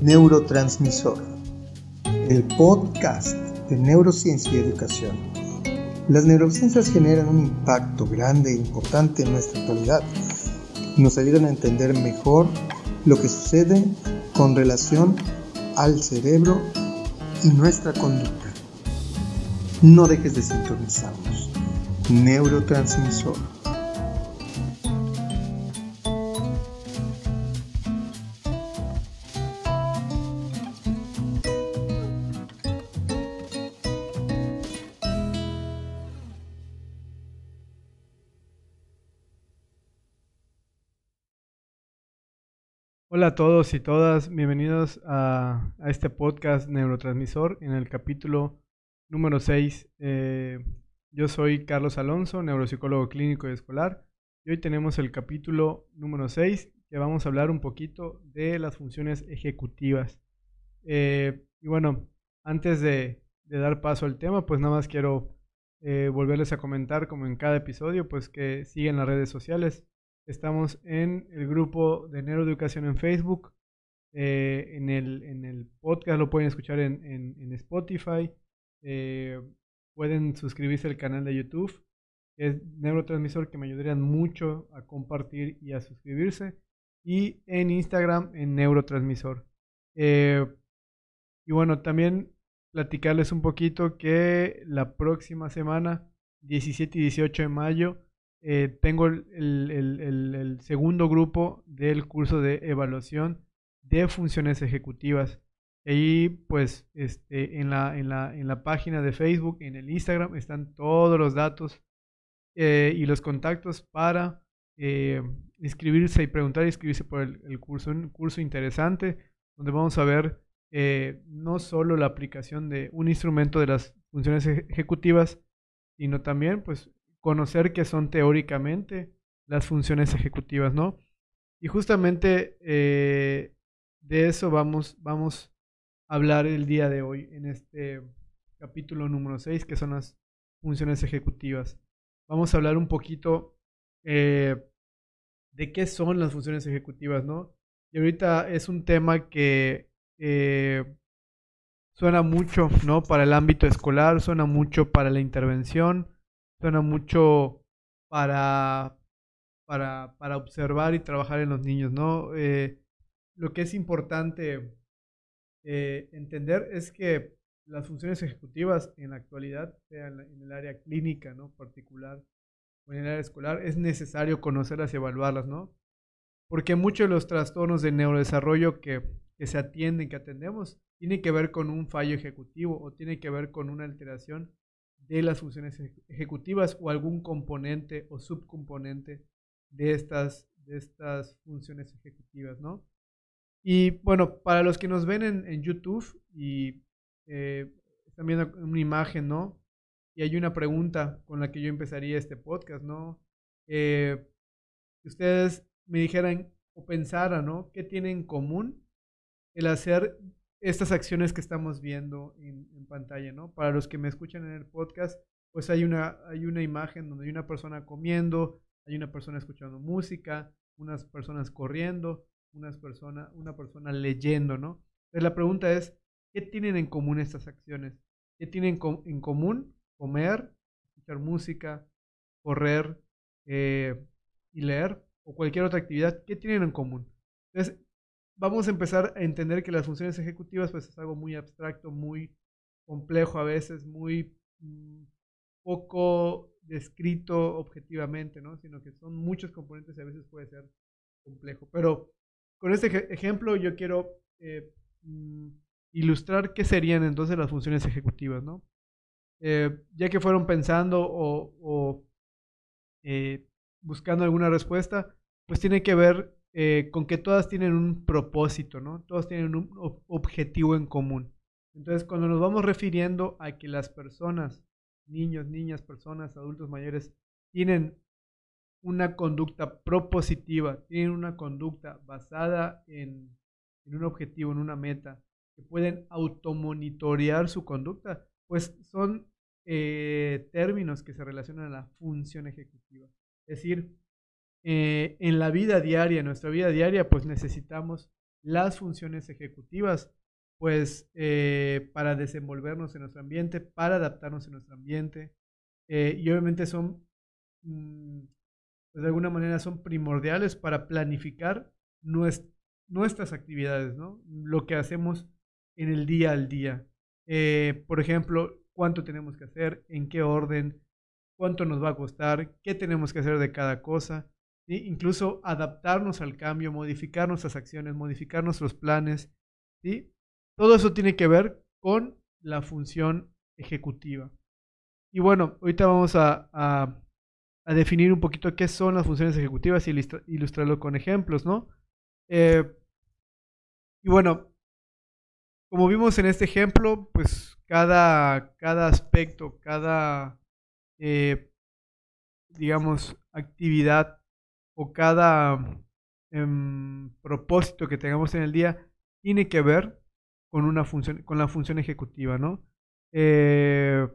Neurotransmisor, el podcast de neurociencia y educación. Las neurociencias generan un impacto grande e importante en nuestra actualidad. Nos ayudan a entender mejor lo que sucede con relación al cerebro y nuestra conducta. No dejes de sintonizarnos. Neurotransmisor. Hola a todos y todas, bienvenidos a, este podcast Neurotransmisor en el capítulo número 6. Eh, yo soy Carlos Alonso, neuropsicólogo clínico y escolar, y hoy tenemos el capítulo número 6 que vamos a hablar un poquito de las funciones ejecutivas. Eh, y bueno, antes de, dar paso al tema, pues nada más quiero eh, volverles a comentar como en cada episodio, pues que siguen las redes sociales Estamos en el grupo de Neuroeducación en Facebook. Eh, en, el, en, el, podcast lo pueden escuchar en, en, Spotify. Eh, pueden suscribirse al canal de YouTube. Es Neurotransmisor que me ayudarían mucho a compartir y a suscribirse. Y en Instagram en Neurotransmisor. Eh, y bueno, también platicarles un poquito que la próxima semana, 17 y 18 de mayo, eh, tengo el, segundo grupo del curso de evaluación de funciones ejecutivas. Ahí, pues, este, en, la, en, la, en la página de Facebook, en el Instagram, están todos los datos eh, y los contactos para eh, inscribirse y preguntar y inscribirse por el, curso. Un curso interesante donde vamos a ver no solo la aplicación de un instrumento de las funciones ejecutivas, sino también, pues, conocer qué son teóricamente las funciones ejecutivas, ¿no? Y justamente eh, de eso vamos, vamos a hablar el día de hoy en este capítulo número 6, que son las funciones ejecutivas. Vamos a hablar un poquito eh, de qué son las funciones ejecutivas, ¿no? Y ahorita es un tema que eh, suena mucho, ¿no? Para el ámbito escolar, suena mucho para la intervención, suena mucho para, para, para observar y trabajar en los niños, ¿no? Eh, lo que es importante eh, entender es que las funciones ejecutivas en la actualidad, sea en, el área clínica, ¿no? Particular o en el área escolar, es necesario conocerlas y evaluarlas, ¿no? Porque muchos de los trastornos de neurodesarrollo que, que se atienden, que atendemos, tienen que ver con un fallo ejecutivo o tiene que ver con una alteración de las funciones ejecutivas o algún componente o subcomponente de estas, de estas funciones ejecutivas, ¿no? Y bueno, para los que nos ven en, YouTube y eh, están viendo una imagen, ¿no? Y hay una pregunta con la que yo empezaría este podcast, ¿no? Eh, ustedes me dijeran o pensaran, ¿no? ¿Qué tiene en común el hacer estas acciones que estamos viendo en, pantalla, ¿no? Para los que me escuchan en el podcast, pues hay una, hay una imagen donde hay una persona comiendo, hay una persona escuchando música, unas personas corriendo, unas persona, una persona leyendo, ¿no? Entonces la pregunta es, ¿qué tienen en común estas acciones? ¿Qué tienen en común comer, escuchar música, correr eh, y leer o cualquier otra actividad? ¿Qué tienen en común? Entonces, vamos a empezar a entender que las funciones ejecutivas pues es algo muy abstracto, muy complejo a veces, muy mm, poco descrito objetivamente, ¿no? Sino que son muchos componentes y a veces puede ser complejo. Pero con este ejemplo yo quiero eh, mm, ilustrar qué serían entonces las funciones ejecutivas, ¿no? Eh, ya que fueron pensando o, eh, buscando alguna respuesta, pues tiene que ver eh, con que todas tienen un propósito, ¿no? Todas tienen un objetivo en común. Entonces, cuando nos vamos refiriendo a que las personas, niños, niñas, personas, adultos mayores, tienen una conducta propositiva, tienen una conducta basada en, un objetivo, en una meta, que pueden automonitorear su conducta, pues son eh, términos que se relacionan a la función ejecutiva. Es decir, eh, en la vida diaria, en nuestra vida diaria, pues necesitamos las funciones ejecutivas, pues eh, para desenvolvernos en nuestro ambiente, para adaptarnos en nuestro ambiente. Eh, y obviamente son, mm, pues de alguna manera son primordiales para planificar nuestras actividades, ¿no? Lo que hacemos en el día al día. Eh, por ejemplo, cuánto tenemos que hacer, en qué orden, cuánto nos va a costar, qué tenemos que hacer de cada cosa, incluso adaptarnos al cambio, modificar nuestras acciones, modificar nuestros planes. ¿sí? Todo eso tiene que ver con la función ejecutiva. Y bueno, ahorita vamos a, a, definir un poquito qué son las funciones ejecutivas y ilustrarlo con ejemplos, ¿no? Eh, y bueno, como vimos en este ejemplo, pues cada, cada aspecto, cada, eh, digamos, actividad o cada em, propósito que tengamos en el día tiene que ver con una función, con la función ejecutiva, ¿no? Eh,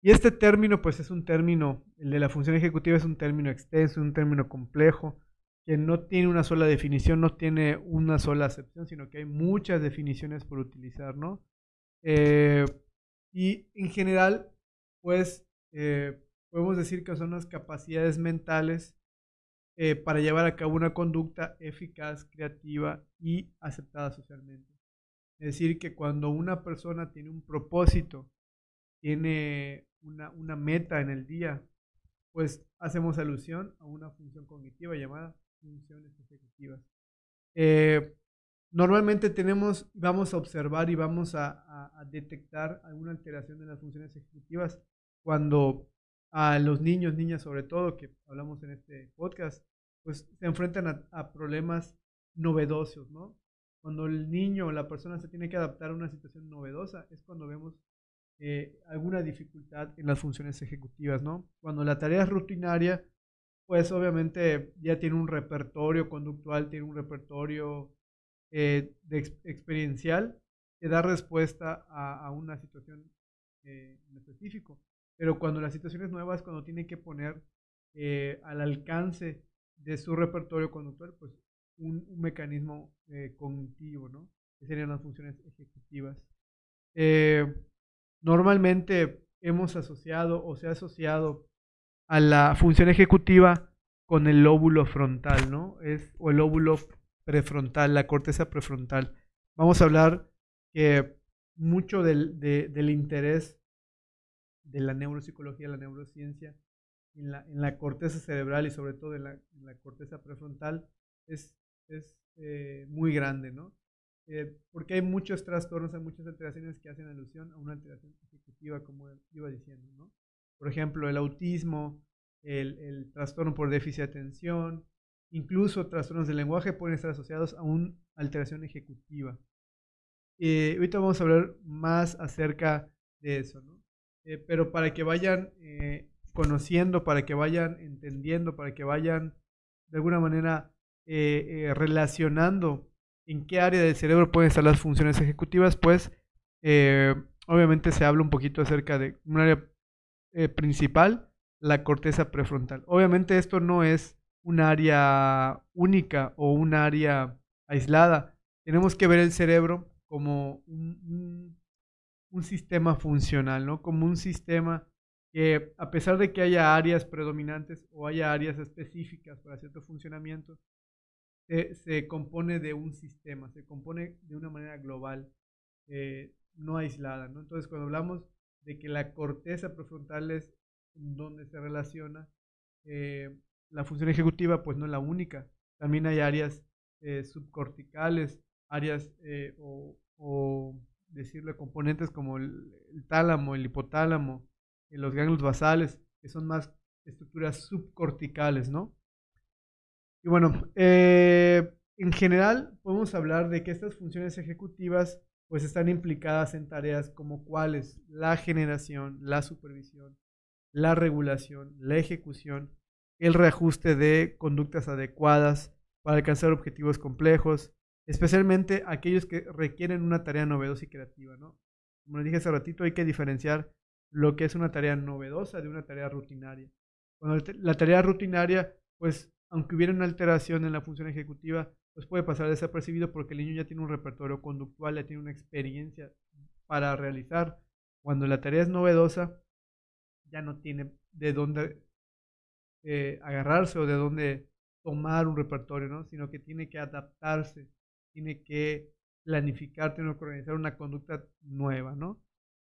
y este término, pues es un término, el de la función ejecutiva es un término extenso, un término complejo, que no tiene una sola definición, no tiene una sola acepción, sino que hay muchas definiciones por utilizar, ¿no? Eh, y en general, pues eh, podemos decir que son las capacidades mentales eh, para llevar a cabo una conducta eficaz, creativa y aceptada socialmente. Es decir, que cuando una persona tiene un propósito, tiene una, una meta en el día, pues hacemos alusión a una función cognitiva llamada funciones ejecutivas. Eh, normalmente tenemos, vamos a observar y vamos a, detectar alguna alteración en las funciones ejecutivas cuando a los niños, niñas sobre todo, que hablamos en este podcast, pues se enfrentan a, problemas novedosos, ¿no? Cuando el niño o la persona se tiene que adaptar a una situación novedosa, es cuando vemos eh, alguna dificultad en las funciones ejecutivas, ¿no? Cuando la tarea es rutinaria, pues obviamente ya tiene un repertorio conductual, tiene un repertorio eh, de experiencial que da respuesta a, una situación eh, en específico. Pero cuando la situación es nueva es cuando tiene que poner eh, al alcance de su repertorio conductual pues un, un mecanismo cognitivo, ¿no? Que serían las funciones ejecutivas. normalmente hemos asociado o se ha asociado a la función ejecutiva con el lóbulo frontal, ¿no? Es, o el lóbulo prefrontal, la corteza prefrontal. Vamos a hablar que mucho del, del interés de la neuropsicología, la neurociencia, en la, en la corteza cerebral y sobre todo en la, la corteza prefrontal es, es eh, muy grande, ¿no? Eh, porque hay muchos trastornos, hay muchas alteraciones que hacen alusión a una alteración ejecutiva, como iba diciendo, ¿no? por ejemplo, el autismo, el, trastorno por déficit de atención, incluso trastornos del lenguaje pueden estar asociados a una alteración ejecutiva. Eh, ahorita vamos a hablar más acerca de eso, ¿no? Eh, pero para que vayan eh, conociendo, para que vayan entendiendo, para que vayan de alguna manera relacionando en qué área del cerebro pueden estar las funciones ejecutivas, pues obviamente se habla un poquito acerca de un área eh, principal, la corteza prefrontal. Obviamente esto no es un área única o un área aislada. Tenemos que ver el cerebro como un, un, sistema funcional, ¿no? Como un sistema que a pesar de que haya áreas predominantes o haya áreas específicas para cierto funcionamiento, se, compone de un sistema, se compone de una manera global, eh, no aislada. ¿no? Entonces, cuando hablamos de que la corteza prefrontal es donde se relaciona eh, la función ejecutiva, pues no es la única. También hay áreas eh, subcorticales, áreas o, decirle componentes como el, tálamo, el hipotálamo, los ganglios basales, que son más estructuras subcorticales, ¿no? Y bueno, en general podemos hablar de que estas funciones ejecutivas pues están implicadas en tareas como cuáles la generación, la supervisión, la regulación, la ejecución, el reajuste de conductas adecuadas para alcanzar objetivos complejos, especialmente aquellos que requieren una tarea novedosa y creativa, ¿no? Como les dije hace ratito, hay que diferenciar lo que es una tarea novedosa de una tarea rutinaria. Cuando la tarea rutinaria, pues aunque hubiera una alteración en la función ejecutiva, pues puede pasar desapercibido porque el niño ya tiene un repertorio conductual, ya tiene una experiencia para realizar. Cuando la tarea es novedosa, ya no tiene de dónde eh, agarrarse o de dónde tomar un repertorio, ¿no? Sino que tiene que adaptarse, tiene que planificar, tiene que organizar una conducta nueva, ¿no?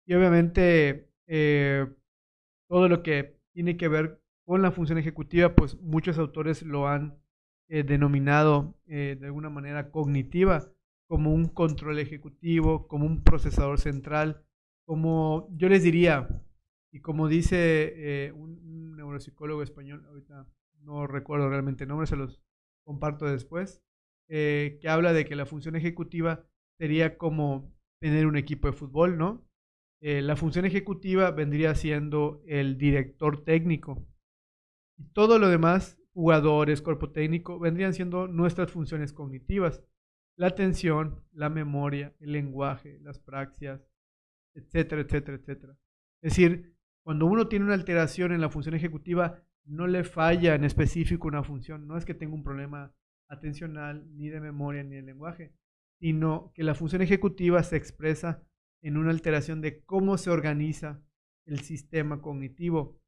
Y obviamente eh, todo lo que tiene que ver con la función ejecutiva, pues muchos autores lo han eh, denominado de alguna manera cognitiva, como un control ejecutivo, como un procesador central, como yo les diría, y como dice eh, un, neuropsicólogo español, ahorita no recuerdo realmente el nombre, se los comparto después, eh, que habla de que la función ejecutiva sería como tener un equipo de fútbol, ¿no? Eh, la función ejecutiva vendría siendo el director técnico. Y todo lo demás, jugadores, cuerpo técnico, vendrían siendo nuestras funciones cognitivas la atención, la memoria, el lenguaje, las praxias, etcétera, etcétera, etcétera. Es decir, cuando uno tiene una alteración en la función ejecutiva, no le falla en específico una función. No es que tenga un problema atencional, ni de memoria, ni de lenguaje, sino que la función ejecutiva se expresa en una alteración de cómo se organiza el sistema cognitivo,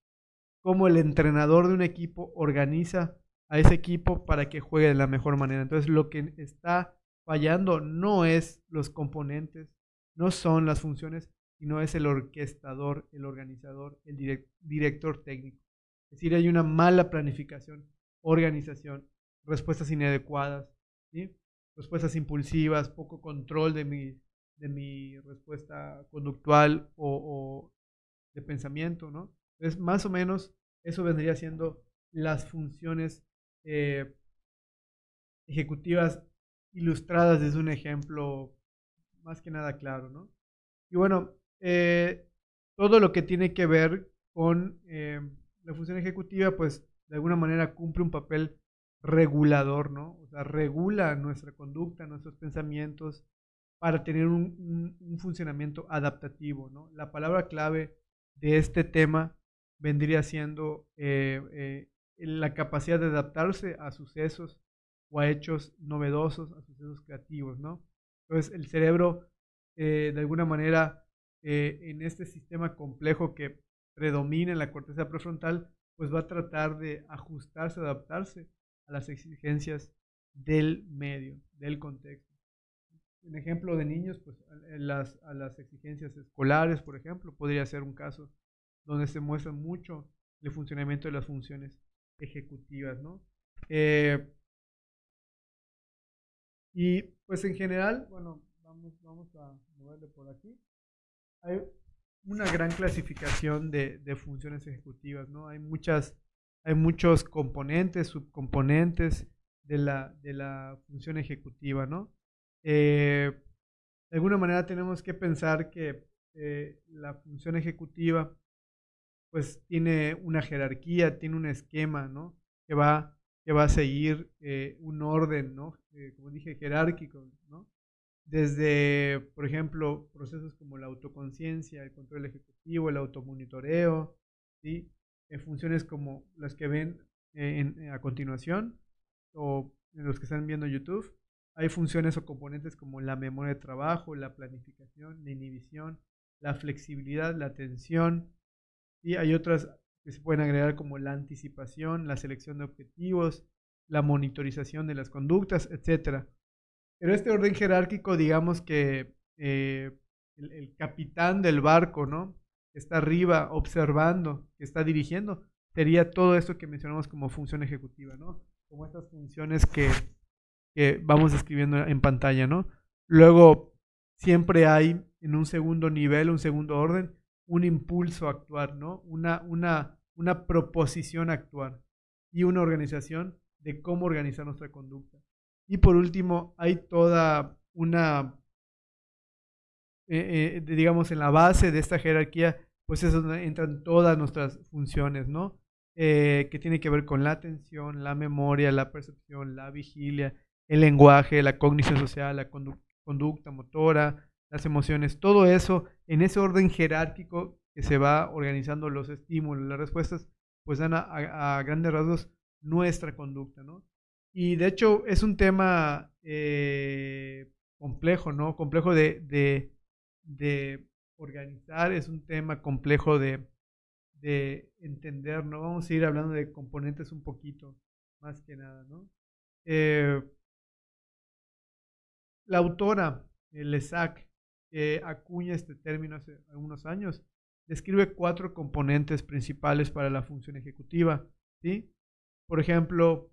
cómo el entrenador de un equipo organiza a ese equipo para que juegue de la mejor manera. Entonces, lo que está fallando no es los componentes, no son las funciones, sino es el orquestador, el organizador, el director técnico. Es decir, hay una mala planificación, organización, respuestas inadecuadas, respuestas impulsivas, poco control de mi, de mi respuesta conductual o, de pensamiento, ¿no? Entonces, más o menos, eso vendría siendo las funciones eh, ejecutivas ilustradas desde un ejemplo más que nada claro, ¿no? Y bueno, eh, todo lo que tiene que ver con eh, la función ejecutiva, pues de alguna manera cumple un papel regulador, ¿no? O sea, regula nuestra conducta, nuestros pensamientos para tener un, funcionamiento adaptativo, ¿no? La palabra clave de este tema vendría siendo eh, la capacidad de adaptarse a sucesos o a hechos novedosos, a sucesos creativos, ¿no? Entonces el cerebro, eh, de alguna manera, eh, en este sistema complejo que predomina en la corteza prefrontal, pues va a tratar de ajustarse, adaptarse las exigencias del medio, del contexto. En ejemplo de niños, pues las, a las exigencias escolares, por ejemplo, podría ser un caso donde se muestra mucho el funcionamiento de las funciones ejecutivas, ¿no? Eh, y pues en general, bueno, vamos, vamos a moverle por aquí. Hay una gran clasificación de, de funciones ejecutivas, ¿no? Hay muchas, hay muchos componentes, subcomponentes de la, de la función ejecutiva, ¿no? Eh, de alguna manera tenemos que pensar que eh, la función ejecutiva pues tiene una jerarquía, tiene un esquema, ¿no? Que va que va a seguir eh, un orden, ¿no? Como dije, jerárquico, ¿no? Desde, por ejemplo, procesos como la autoconciencia, el control ejecutivo, el automonitoreo, ¿sí? Funciones como las que ven a continuación o en los que están viendo YouTube. Hay funciones o componentes como la memoria de trabajo, la planificación, la inhibición, la flexibilidad, la atención. Y hay otras que se pueden agregar como la anticipación, la selección de objetivos, la monitorización de las conductas, etc. Pero este orden jerárquico, digamos que eh, el, capitán del barco, ¿no? Que está arriba observando, que está dirigiendo, sería todo esto que mencionamos como función ejecutiva, ¿no? Como estas funciones que, que vamos describiendo en pantalla, ¿no? Luego, siempre hay en un segundo nivel, un segundo orden, un impulso a actuar, ¿no? Una, una, una proposición a actuar y una organización de cómo organizar nuestra conducta. Y por último, hay toda una, eh, eh, digamos, en la base de esta jerarquía, pues es donde entran todas nuestras funciones, ¿no? Eh, que tiene que ver con la atención, la memoria, la percepción, la vigilia, el lenguaje, la cognición social, la conducta motora, las emociones, todo eso en ese orden jerárquico que se va organizando los estímulos, las respuestas, pues dan a, grandes rasgos nuestra conducta, ¿no? Y de hecho es un tema complejo, ¿no? Complejo de, de, organizar, es un tema complejo de, de entender, ¿no? Vamos a ir hablando de componentes un poquito, más que nada, ¿no? Eh, la autora, Lesac, que acuña este término hace algunos años, describe cuatro componentes principales para la función ejecutiva, ¿sí? Por ejemplo,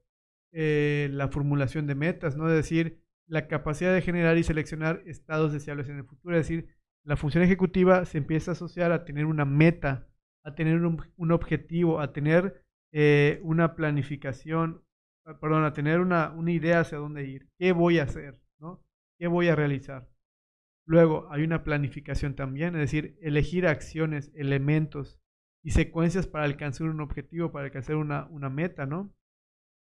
eh, la formulación de metas, ¿no? Es decir, la capacidad de generar y seleccionar estados deseables en el futuro. Es decir, la función ejecutiva se empieza a asociar a tener una meta, a tener un, objetivo, a tener eh, una planificación, ah, perdón, a tener una, una idea hacia dónde ir. ¿Qué voy a hacer? ¿no? ¿Qué voy a realizar? Luego hay una planificación también, es decir, elegir acciones, elementos y secuencias para alcanzar un objetivo, para alcanzar una, una meta, ¿no?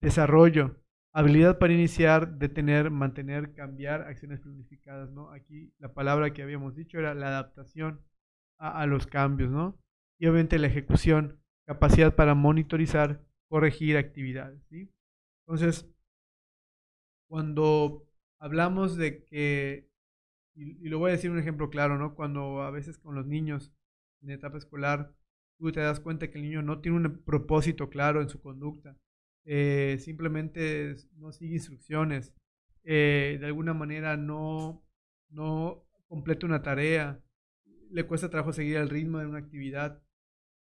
Desarrollo, habilidad para iniciar, detener, mantener, cambiar, acciones planificadas, ¿no? Aquí la palabra que habíamos dicho era la adaptación a, los cambios, ¿no? Y obviamente la ejecución, capacidad para monitorizar, corregir actividades, ¿sí? Entonces, cuando hablamos de que y, lo voy a decir un ejemplo claro, ¿no? Cuando a veces con los niños en etapa escolar, tú te das cuenta que el niño no tiene un propósito claro en su conducta, eh, simplemente no sigue instrucciones, eh, de alguna manera no, no completa una tarea, le cuesta trabajo seguir el ritmo de una actividad,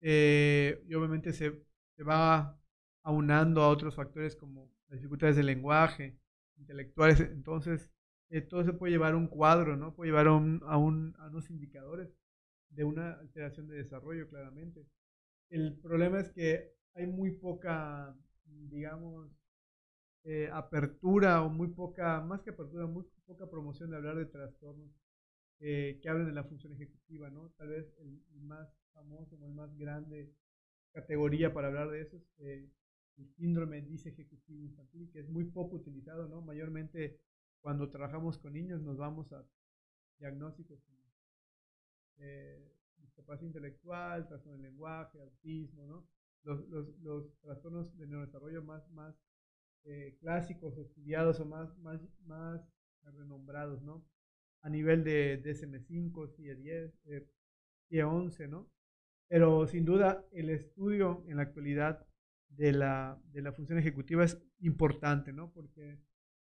eh, y obviamente se, se va aunando a otros factores como dificultades de lenguaje, intelectuales, entonces todo se puede llevar a un cuadro, ¿no? Puede llevar a, a, un, a unos indicadores de una alteración de desarrollo, claramente. El problema es que hay muy poca, digamos, eh, apertura o muy poca, más que apertura, muy poca promoción de hablar de trastornos eh, que hablen de la función ejecutiva, ¿no? Tal vez el, más famoso o el más grande categoría para hablar de eso es el síndrome ejecutivo infantil, que es muy poco utilizado, ¿no? Mayormente cuando trabajamos con niños nos vamos a diagnósticos como eh, discapacidad intelectual, trastorno del lenguaje, autismo, ¿no? Los, los, los trastornos de neurodesarrollo más, más eh, clásicos, estudiados o más, más, más renombrados, ¿no? A nivel de DSM5, CIE10, eh, CIE11, ¿no? Pero sin duda el estudio en la actualidad de la, de la función ejecutiva es importante, ¿no? Porque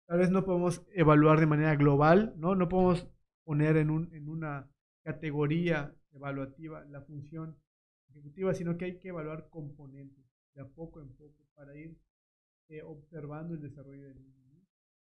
Tal vez no podemos evaluar de manera global, ¿no? No podemos poner en, un, en una categoría evaluativa la función ejecutiva, sino que hay que evaluar componentes de a poco en poco para ir eh, observando el desarrollo del niño.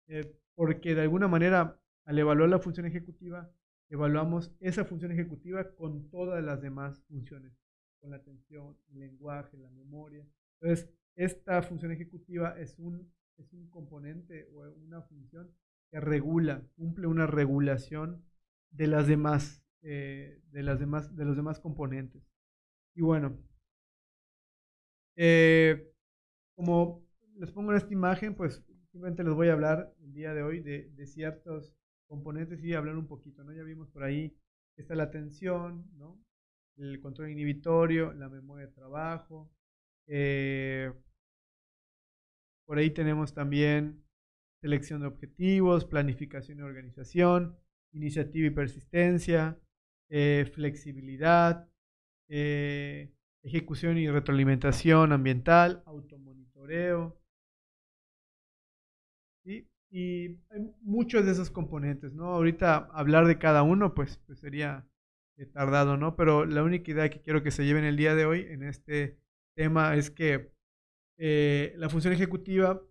Eh, porque de alguna manera, al evaluar la función ejecutiva, evaluamos esa función ejecutiva con todas las demás funciones, con la atención, el lenguaje, la memoria. Entonces, esta función ejecutiva es un es un componente o una función que regula, cumple una regulación de las demás, eh, de las demás, de los demás componentes. Y bueno, eh, como les pongo en esta imagen, pues simplemente les voy a hablar el día de hoy de, de ciertos componentes y hablar un poquito, ¿no? Ya vimos por ahí, está la atención, ¿no? El control inhibitorio, la memoria de trabajo, eh, por ahí tenemos también selección de objetivos, planificación y organización, iniciativa y persistencia, eh, flexibilidad, eh, ejecución y retroalimentación ambiental, automonitoreo. Y hay muchos de esos componentes, ¿no? Ahorita hablar de cada uno, pues, pues sería eh, tardado, ¿no? Pero la única idea que quiero que se lleven el día de hoy en este tema es que eh, la función ejecutiva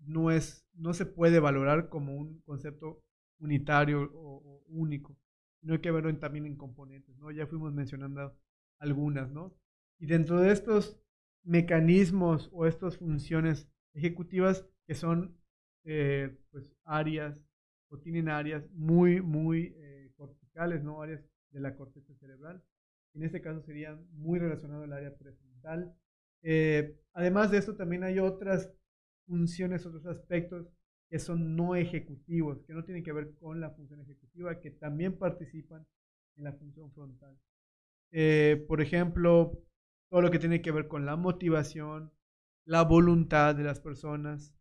no, es, no se puede valorar como un concepto unitario o, único, no hay que verlo también en componentes, ¿no? Ya fuimos mencionando algunas, ¿no? Y dentro de estos mecanismos o estas funciones ejecutivas que son eh, pues áreas o tienen áreas muy, muy eh, corticales, ¿no? Áreas de la corteza cerebral. En este caso serían muy relacionados al área prefrontal, eh, además de esto, también hay otras funciones, otros aspectos que son no ejecutivos, que no tienen que ver con la función ejecutiva, que también participan en la función frontal. Eh, por ejemplo, todo lo que tiene que ver con la motivación, la voluntad de las personas,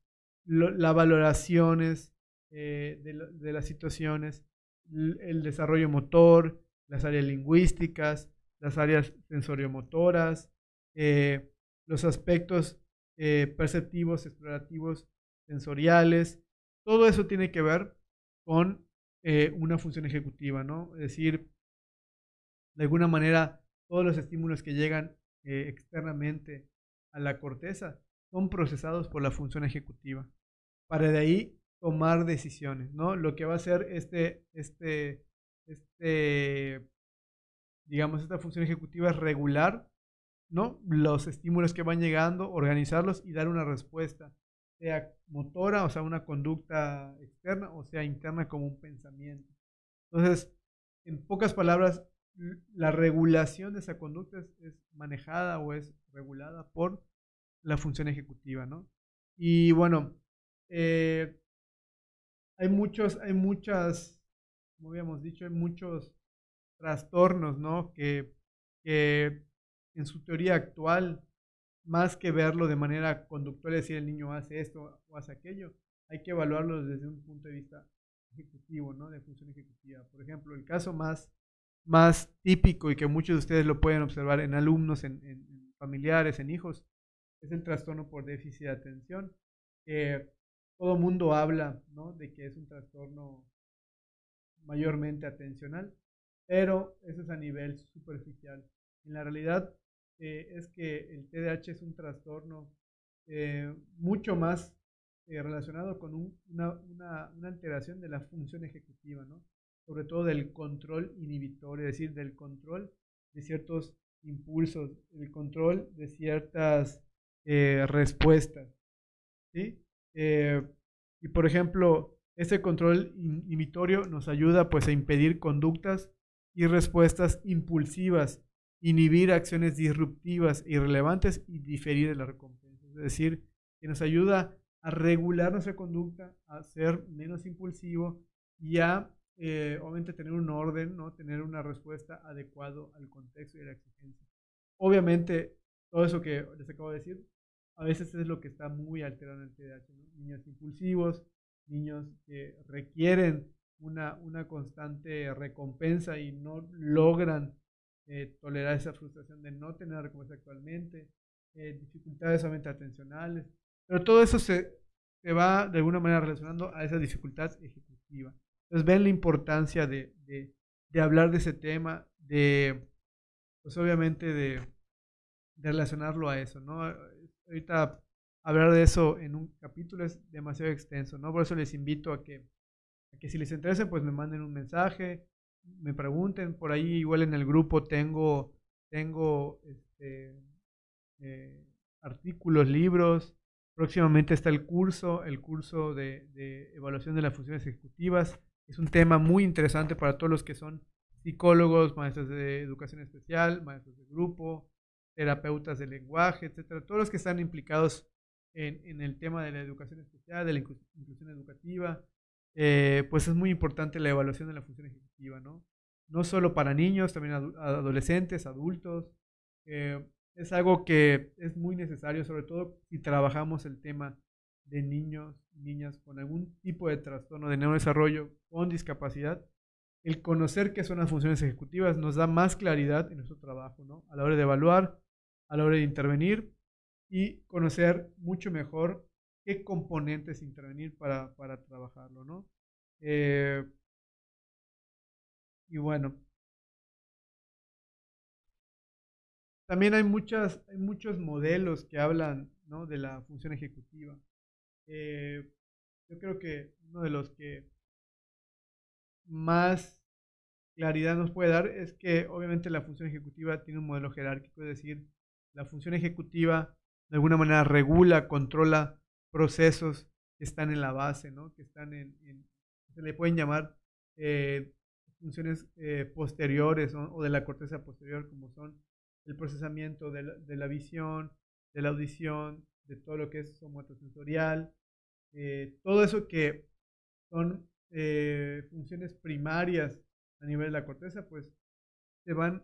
las valoraciones eh, de, las situaciones, el desarrollo motor, las áreas lingüísticas, las áreas sensoriomotoras, eh, los aspectos eh, perceptivos, explorativos, sensoriales. Todo eso tiene que ver con una función ejecutiva, ¿no? Es decir, de alguna manera, todos los estímulos que llegan externamente a la corteza son procesados por la función ejecutiva. Para de ahí tomar decisiones, ¿no? Lo que va a hacer este, este, este, digamos, esta función ejecutiva es regular, ¿no? Los estímulos que van llegando, organizarlos y dar una respuesta, sea motora, o sea, una conducta externa, o sea, interna como un pensamiento. Entonces, en pocas palabras, la regulación de esa conducta es manejada o es regulada por la función ejecutiva, ¿no? Y bueno, eh, hay muchos, hay muchas, como habíamos dicho, hay muchos trastornos, ¿no? Que, que en su teoría actual, más que verlo de manera conductual, decir el niño hace esto o hace aquello, hay que evaluarlo desde un punto de vista ejecutivo, ¿no? De función ejecutiva. Por ejemplo, el caso más, más típico y que muchos de ustedes lo pueden observar en alumnos, en, familiares, en hijos, es el trastorno por déficit de atención. que todo mundo habla ¿no? de que es un trastorno mayormente atencional, pero eso es a nivel superficial. En la realidad eh, es que el TDAH es un trastorno eh, mucho más eh, relacionado con una, una, una, alteración de la función ejecutiva, ¿no? Sobre todo del control inhibitorio, es decir, del control de ciertos impulsos, el control de ciertas eh, respuestas. ¿sí? Eh, y por ejemplo, ese control inhibitorio nos ayuda pues a impedir conductas y respuestas impulsivas, inhibir acciones disruptivas, irrelevantes y diferir de la recompensa. Es decir, que nos ayuda a regular nuestra conducta, a ser menos impulsivo y a eh, obviamente tener un orden, ¿no? tener una respuesta adecuada al contexto y a la exigencia. Obviamente, todo eso que les acabo de decir a veces es lo que está muy alterado en el TDAH. Niños impulsivos, niños que requieren una, una constante recompensa y no logran eh, tolerar esa frustración de no tener recompensa actualmente, eh, dificultades solamente atencionales, pero todo eso se, se, va de alguna manera relacionando a esa dificultad ejecutiva. Entonces ven la importancia de, de, hablar de ese tema, de, pues obviamente de, relacionarlo a eso, ¿no? ahorita hablar de eso en un capítulo es demasiado extenso, ¿no? Por eso les invito a que, que si les interesa, pues me manden un mensaje, me pregunten, por ahí igual en el grupo tengo, tengo este, eh, artículos, libros, próximamente está el curso, el curso de evaluación de las funciones ejecutivas, es un tema muy interesante para todos los que son psicólogos, maestros de educación especial, maestros de grupo, terapeutas de lenguaje, etcétera, todos los que están implicados en, en el tema de la educación especial, de la inclusión educativa, eh, pues es muy importante la evaluación de la función ejecutiva, ¿no? No solo para niños, también adolescentes, adultos. Eh, es algo que es muy necesario, sobre todo si trabajamos el tema de niños, niñas con algún tipo de trastorno de neurodesarrollo con discapacidad, el conocer qué son las funciones ejecutivas nos da más claridad en nuestro trabajo, ¿no? A la hora de evaluar, a la hora de intervenir y conocer mucho mejor qué componentes intervenir para, para trabajarlo, ¿no? Eh, y bueno, también hay, muchas, hay muchos modelos que hablan ¿no? de la función ejecutiva. Eh, yo creo que uno de los que más claridad nos puede dar es que obviamente la función ejecutiva tiene un modelo jerárquico, es decir, la función ejecutiva de alguna manera regula, controla procesos que están en la base, ¿no? que están en, se le pueden llamar eh, funciones eh, posteriores o de la corteza posterior, como son el procesamiento de la, de la, visión, de la audición, de todo lo que es somatosensorial, eh, todo eso que son funciones primarias a nivel de la corteza, pues se van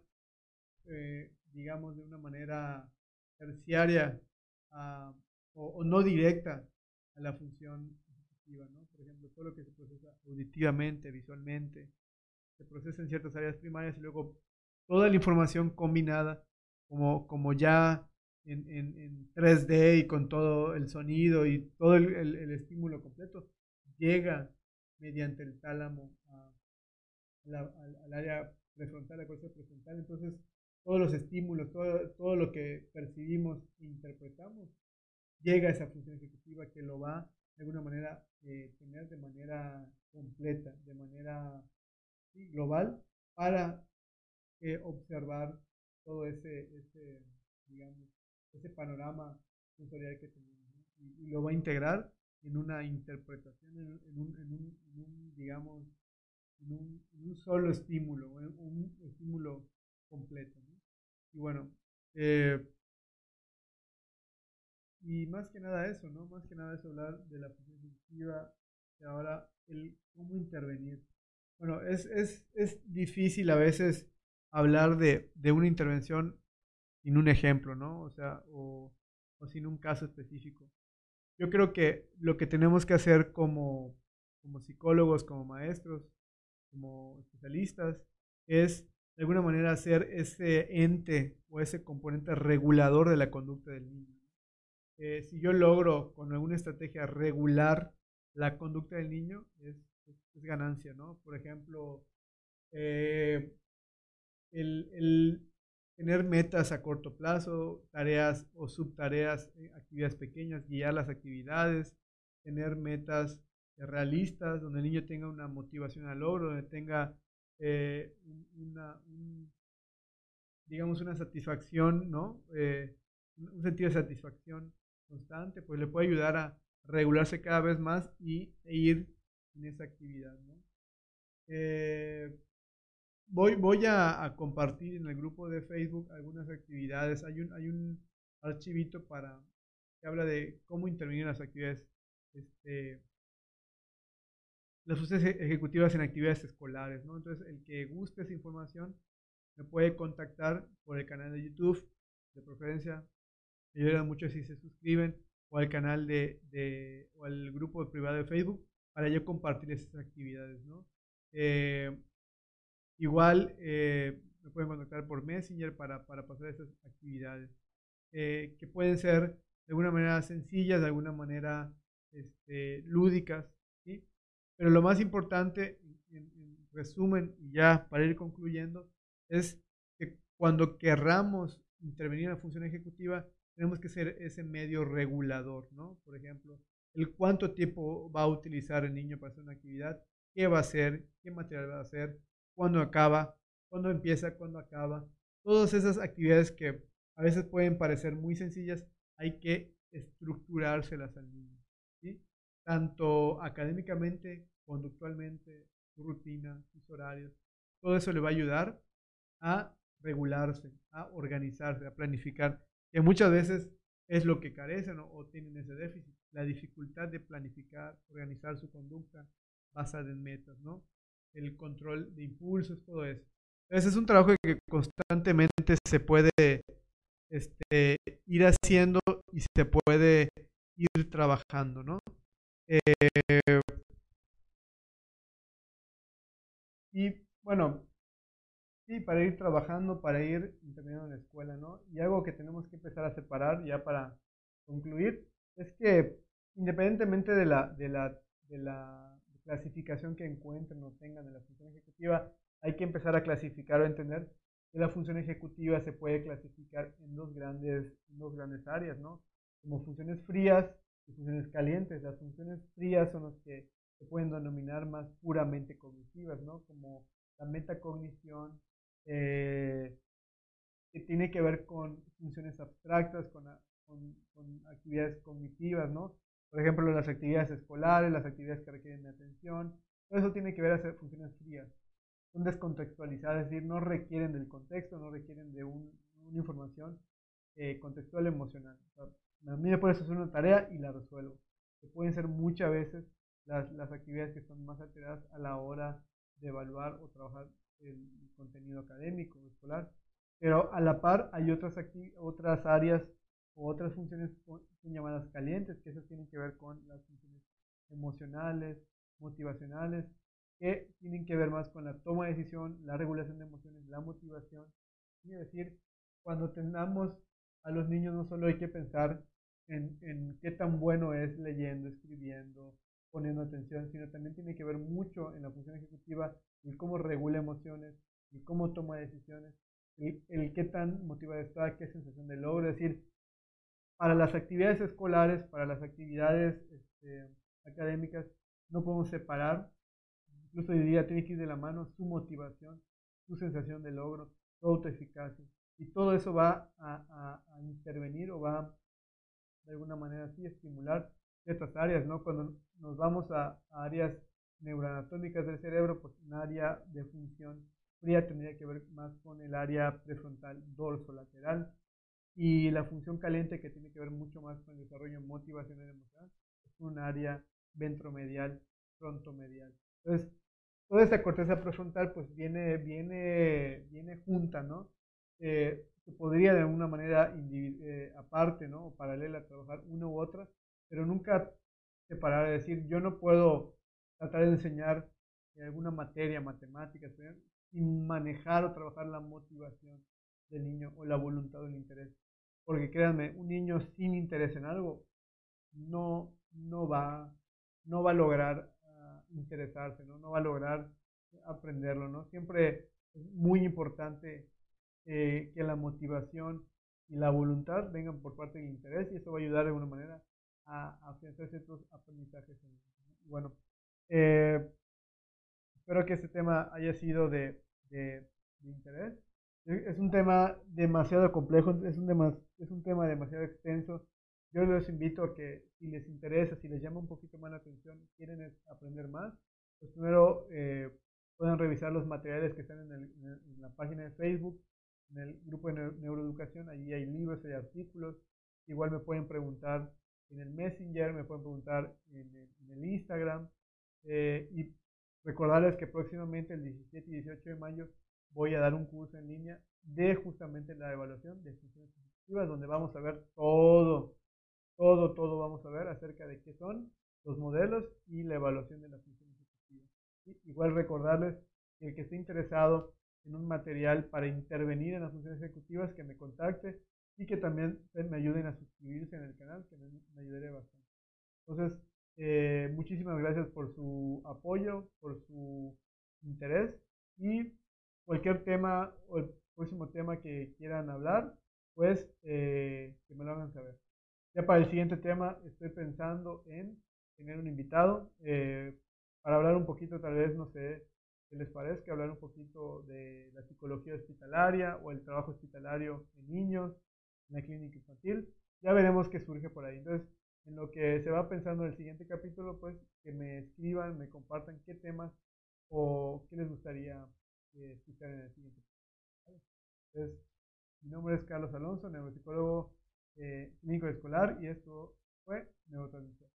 digamos, de una manera terciaria o, no directa a la función ejecutiva, ¿no? Por ejemplo, todo lo que se procesa auditivamente, visualmente, se procesa en ciertas áreas primarias y luego toda la información combinada, como, como ya en, en, 3D y con todo el sonido y todo el, el, estímulo completo, llega mediante el tálamo al, área prefrontal, la corteza prefrontal. Entonces, todos los estímulos, todo, todo lo que percibimos e interpretamos, llega a esa función ejecutiva que lo va de alguna manera eh, tener de manera completa, de manera global, para eh, observar todo ese, digamos, ese panorama sensorial que tenemos. Y, lo va a integrar en una interpretación, en, un, en un, digamos, en un, solo estímulo, un, estímulo completo. Y bueno, eh, y más que nada eso, ¿no? Más que nada es hablar de la función sensitiva y ahora el cómo intervenir. Bueno, es, es, es difícil a veces hablar de, de, una intervención sin un ejemplo, ¿no? O sea, o, o, sin un caso específico. Yo creo que lo que tenemos que hacer como, como psicólogos, como maestros, como especialistas, es de alguna manera hacer ese ente o ese componente regulador de la conducta del niño. Eh, si yo logro con alguna estrategia regular la conducta del niño, es, ganancia, ¿no? Por ejemplo, eh, el, el, tener metas a corto plazo, tareas o subtareas, eh, actividades pequeñas, guiar las actividades, tener metas realistas, donde el niño tenga una motivación al logro, donde tenga una, digamos, una satisfacción, ¿no? un sentido de satisfacción constante, pues le puede ayudar a regularse cada vez más y e ir en esa actividad. Eh, voy voy a, compartir en el grupo de Facebook algunas actividades. Hay un, hay un archivito para que habla de cómo intervenir en las actividades, este, las funciones ejecutivas en actividades escolares. ¿no? Entonces, el que guste esa información me puede contactar por el canal de YouTube, de preferencia me ayudan mucho si se suscriben o al canal de, de o al grupo privado de Facebook para yo compartir esas actividades, ¿no? Eh, igual eh, me pueden contactar por Messenger para, para pasar esas actividades eh, que pueden ser de alguna manera sencillas, de alguna manera este, lúdicas, ¿sí? Pero lo más importante, en, en resumen, y ya para ir concluyendo, es que cuando querramos intervenir en la función ejecutiva, tenemos que ser ese medio regulador, ¿no? Por ejemplo, el cuánto tiempo va a utilizar el niño para hacer una actividad, qué va a hacer, qué material va a hacer, cuándo acaba, cuándo empieza, cuándo acaba. Todas esas actividades que a veces pueden parecer muy sencillas, hay que estructurárselas al niño, ¿sí? Tanto académicamente, conductualmente, su rutina, sus horarios. Todo eso le va a ayudar a regularse, a organizarse, a planificar que muchas veces es lo que carecen o, tienen ese déficit, la dificultad de planificar, organizar su conducta basada en metas, ¿no? El control de impulsos, todo eso. Ese es un trabajo que constantemente se puede este, ir haciendo y se puede ir trabajando, ¿no? Eh, y bueno, Sí, para ir trabajando, para ir terminando la escuela, ¿no? Y algo que tenemos que empezar a separar ya para concluir es que independientemente de la, de la, de la clasificación que encuentren o tengan de la función ejecutiva, hay que empezar a clasificar o entender que la función ejecutiva se puede clasificar en dos grandes, en dos grandes áreas, ¿no? Como funciones frías y funciones calientes. Las funciones frías son las que se pueden denominar más puramente cognitivas, ¿no? Como la metacognición, eh, que tiene que ver con funciones abstractas, con, con, actividades cognitivas, ¿no? Por ejemplo, las actividades escolares, las actividades que requieren de atención, todo eso tiene que ver con funciones frías. Son descontextualizadas, es decir, no requieren del contexto, no requieren de una información eh, contextual emocional. a mí me puede hacer una tarea y la resuelvo. Que pueden ser muchas veces las, las actividades que son más alteradas a la hora de evaluar o trabajar el contenido académico o escolar. Pero a la par hay otras, otras áreas o otras funciones son llamadas calientes, que esas tienen que ver con las funciones emocionales, motivacionales, que tienen que ver más con la toma de decisión, la regulación de emociones, la motivación. Es decir, cuando tengamos a los niños no solo hay que pensar en, en qué tan bueno es leyendo, escribiendo, poniendo atención, sino también tiene que ver mucho en la función ejecutiva el cómo regula emociones, y cómo toma decisiones, el, el qué tan motivado está, qué sensación de logro. Es decir, para las actividades escolares, para las actividades este, académicas, no podemos separar, incluso diría, tiene que ir de la mano su motivación, su sensación de logro, su autoeficacia. Y todo eso va a, intervenir o va de alguna manera así estimular ciertas áreas, ¿no? Cuando nos vamos a, a áreas neuroanatómicas del cerebro, pues un área de función fría tendría que ver más con el área prefrontal dorso-lateral y la función caliente que tiene que ver mucho más con el desarrollo motivacional emocional es un área ventromedial, frontomedial. Entonces, toda esa corteza prefrontal pues viene, viene, viene junta, ¿no? Eh, se podría de alguna manera eh, aparte, ¿no? O paralela trabajar una u otra, pero nunca separar, es decir, yo no puedo tratar de enseñar alguna materia, matemáticas, sin manejar o trabajar la motivación del niño o la voluntad o el interés. Porque créanme, un niño sin interés en algo no, no, va, no va a lograr ah, interesarse, ¿no? no va a lograr aprenderlo. ¿no? Siempre es muy importante eh, que la motivación y la voluntad vengan por parte del interés y eso va a ayudar de alguna manera a, afianzar ciertos aprendizajes. Bueno, eh, espero que este tema haya sido de, de interés. Es un tema demasiado complejo, es un, es un tema demasiado extenso. Yo les invito a que si les interesa, si les llama un poquito más la atención, quieren aprender más, pues primero eh, pueden revisar los materiales que están en, el, la página de Facebook, en el grupo de neuroeducación, allí hay libros, hay artículos. Igual me pueden preguntar en el Messenger, me pueden preguntar en el, el Instagram. Eh, y recordarles que próximamente el 17 y 18 de mayo voy a dar un curso en línea de justamente la evaluación de funciones ejecutivas, donde vamos a ver todo, todo, todo vamos a ver acerca de qué son los modelos y la evaluación de las funciones ejecutivas. Igual recordarles que el que esté interesado en un material para intervenir en las funciones ejecutivas, que me contacte y que también me ayuden a suscribirse en el canal, que me, me ayudaré bastante. Entonces, eh, muchísimas gracias por su apoyo, por su interés y cualquier tema o el próximo tema que quieran hablar, pues eh, que me lo hagan saber. Ya para el siguiente tema estoy pensando en tener un invitado eh, para hablar un poquito, tal vez, no sé qué les parezca, hablar un poquito de la psicología hospitalaria o el trabajo hospitalario en niños, en la clínica infantil. Ya veremos qué surge por ahí. Entonces, en lo que se va pensando en el siguiente capítulo, pues que me escriban, me compartan qué temas o qué les gustaría mi nombre es Carlos Alonso, neuropsicólogo eh, escolar y esto fue Neurotransmisión.